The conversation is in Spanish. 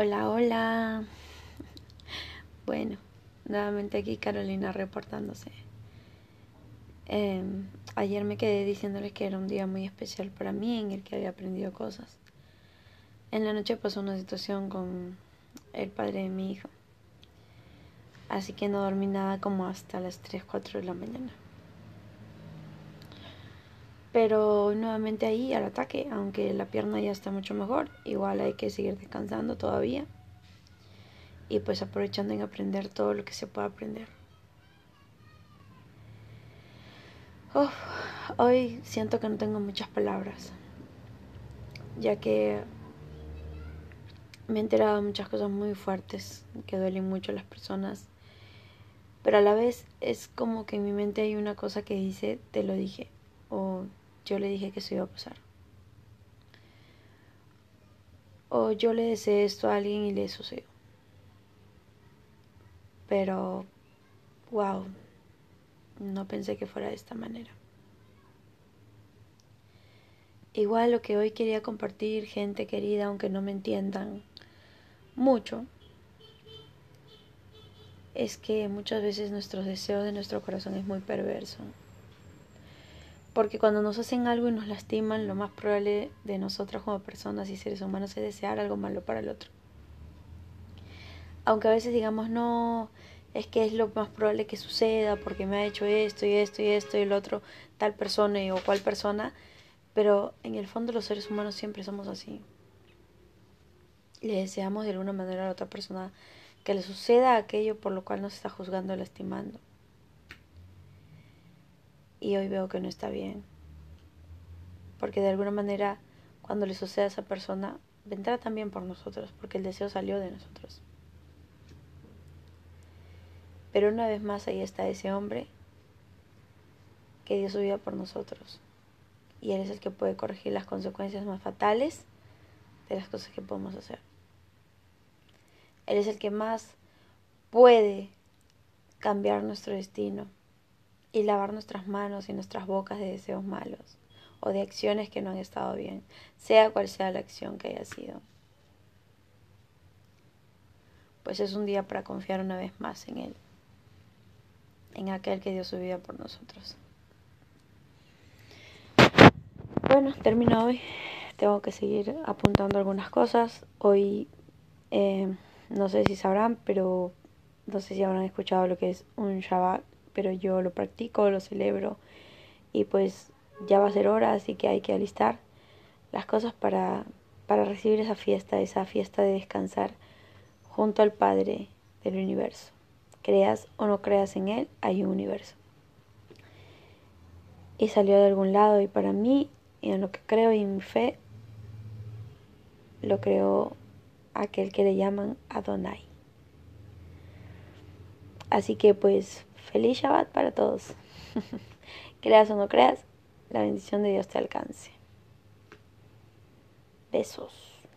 Hola, hola. Bueno, nuevamente aquí Carolina reportándose. Em, ayer me quedé diciéndoles que era un día muy especial para mí en el que había aprendido cosas. En la noche pasó una situación con el padre de mi hijo. Así que no dormí nada como hasta las 3, 4 de la mañana. Pero nuevamente ahí al ataque, aunque la pierna ya está mucho mejor, igual hay que seguir descansando todavía. Y pues aprovechando en aprender todo lo que se pueda aprender. hoy siento que no tengo muchas palabras, ya que me he enterado de muchas cosas muy fuertes que duelen mucho a las personas, pero a la vez es como que en mi mente hay una cosa que dice, te lo dije, o yo le dije que eso iba a pasar. O yo le deseé esto a alguien y le sucedió. Pero, wow, no pensé que fuera de esta manera. Igual lo que hoy quería compartir, gente querida, aunque no me entiendan mucho, es que muchas veces nuestros deseos de nuestro corazón es muy perverso. Porque cuando nos hacen algo y nos lastiman, lo más probable de nosotros como personas y seres humanos es desear algo malo para el otro. Aunque a veces digamos, no, es que es lo más probable que suceda porque me ha hecho esto y esto y esto y el otro, tal persona o cual persona, pero en el fondo los seres humanos siempre somos así. Le deseamos de alguna manera a la otra persona que le suceda aquello por lo cual nos está juzgando o lastimando y hoy veo que no está bien. Porque de alguna manera cuando le suceda a esa persona vendrá también por nosotros, porque el deseo salió de nosotros. Pero una vez más ahí está ese hombre que dio su vida por nosotros. Y Él es el que puede corregir las consecuencias más fatales de las cosas que podemos hacer. Él es el que más puede cambiar nuestro destino y lavar nuestras manos y nuestras bocas de deseos malos o de acciones que no han estado bien, sea cual sea la acción que haya sido. Pues es un día para confiar una vez más en Él, en aquel que dio su vida por nosotros. Bueno, termino hoy. Tengo que seguir apuntando algunas cosas. Hoy, eh, no sé si sabrán, pero no sé si habrán escuchado lo que es un Shabbat pero yo lo practico, lo celebro y pues ya va a ser hora, así que hay que alistar las cosas para, para recibir esa fiesta, esa fiesta de descansar junto al Padre del universo. Creas o no creas en Él, hay un universo. Y salió de algún lado y para mí, en lo que creo y en mi fe, lo creo aquel que le llaman Adonai. Así que pues Feliz Shabbat para todos. creas o no creas, la bendición de Dios te alcance. Besos.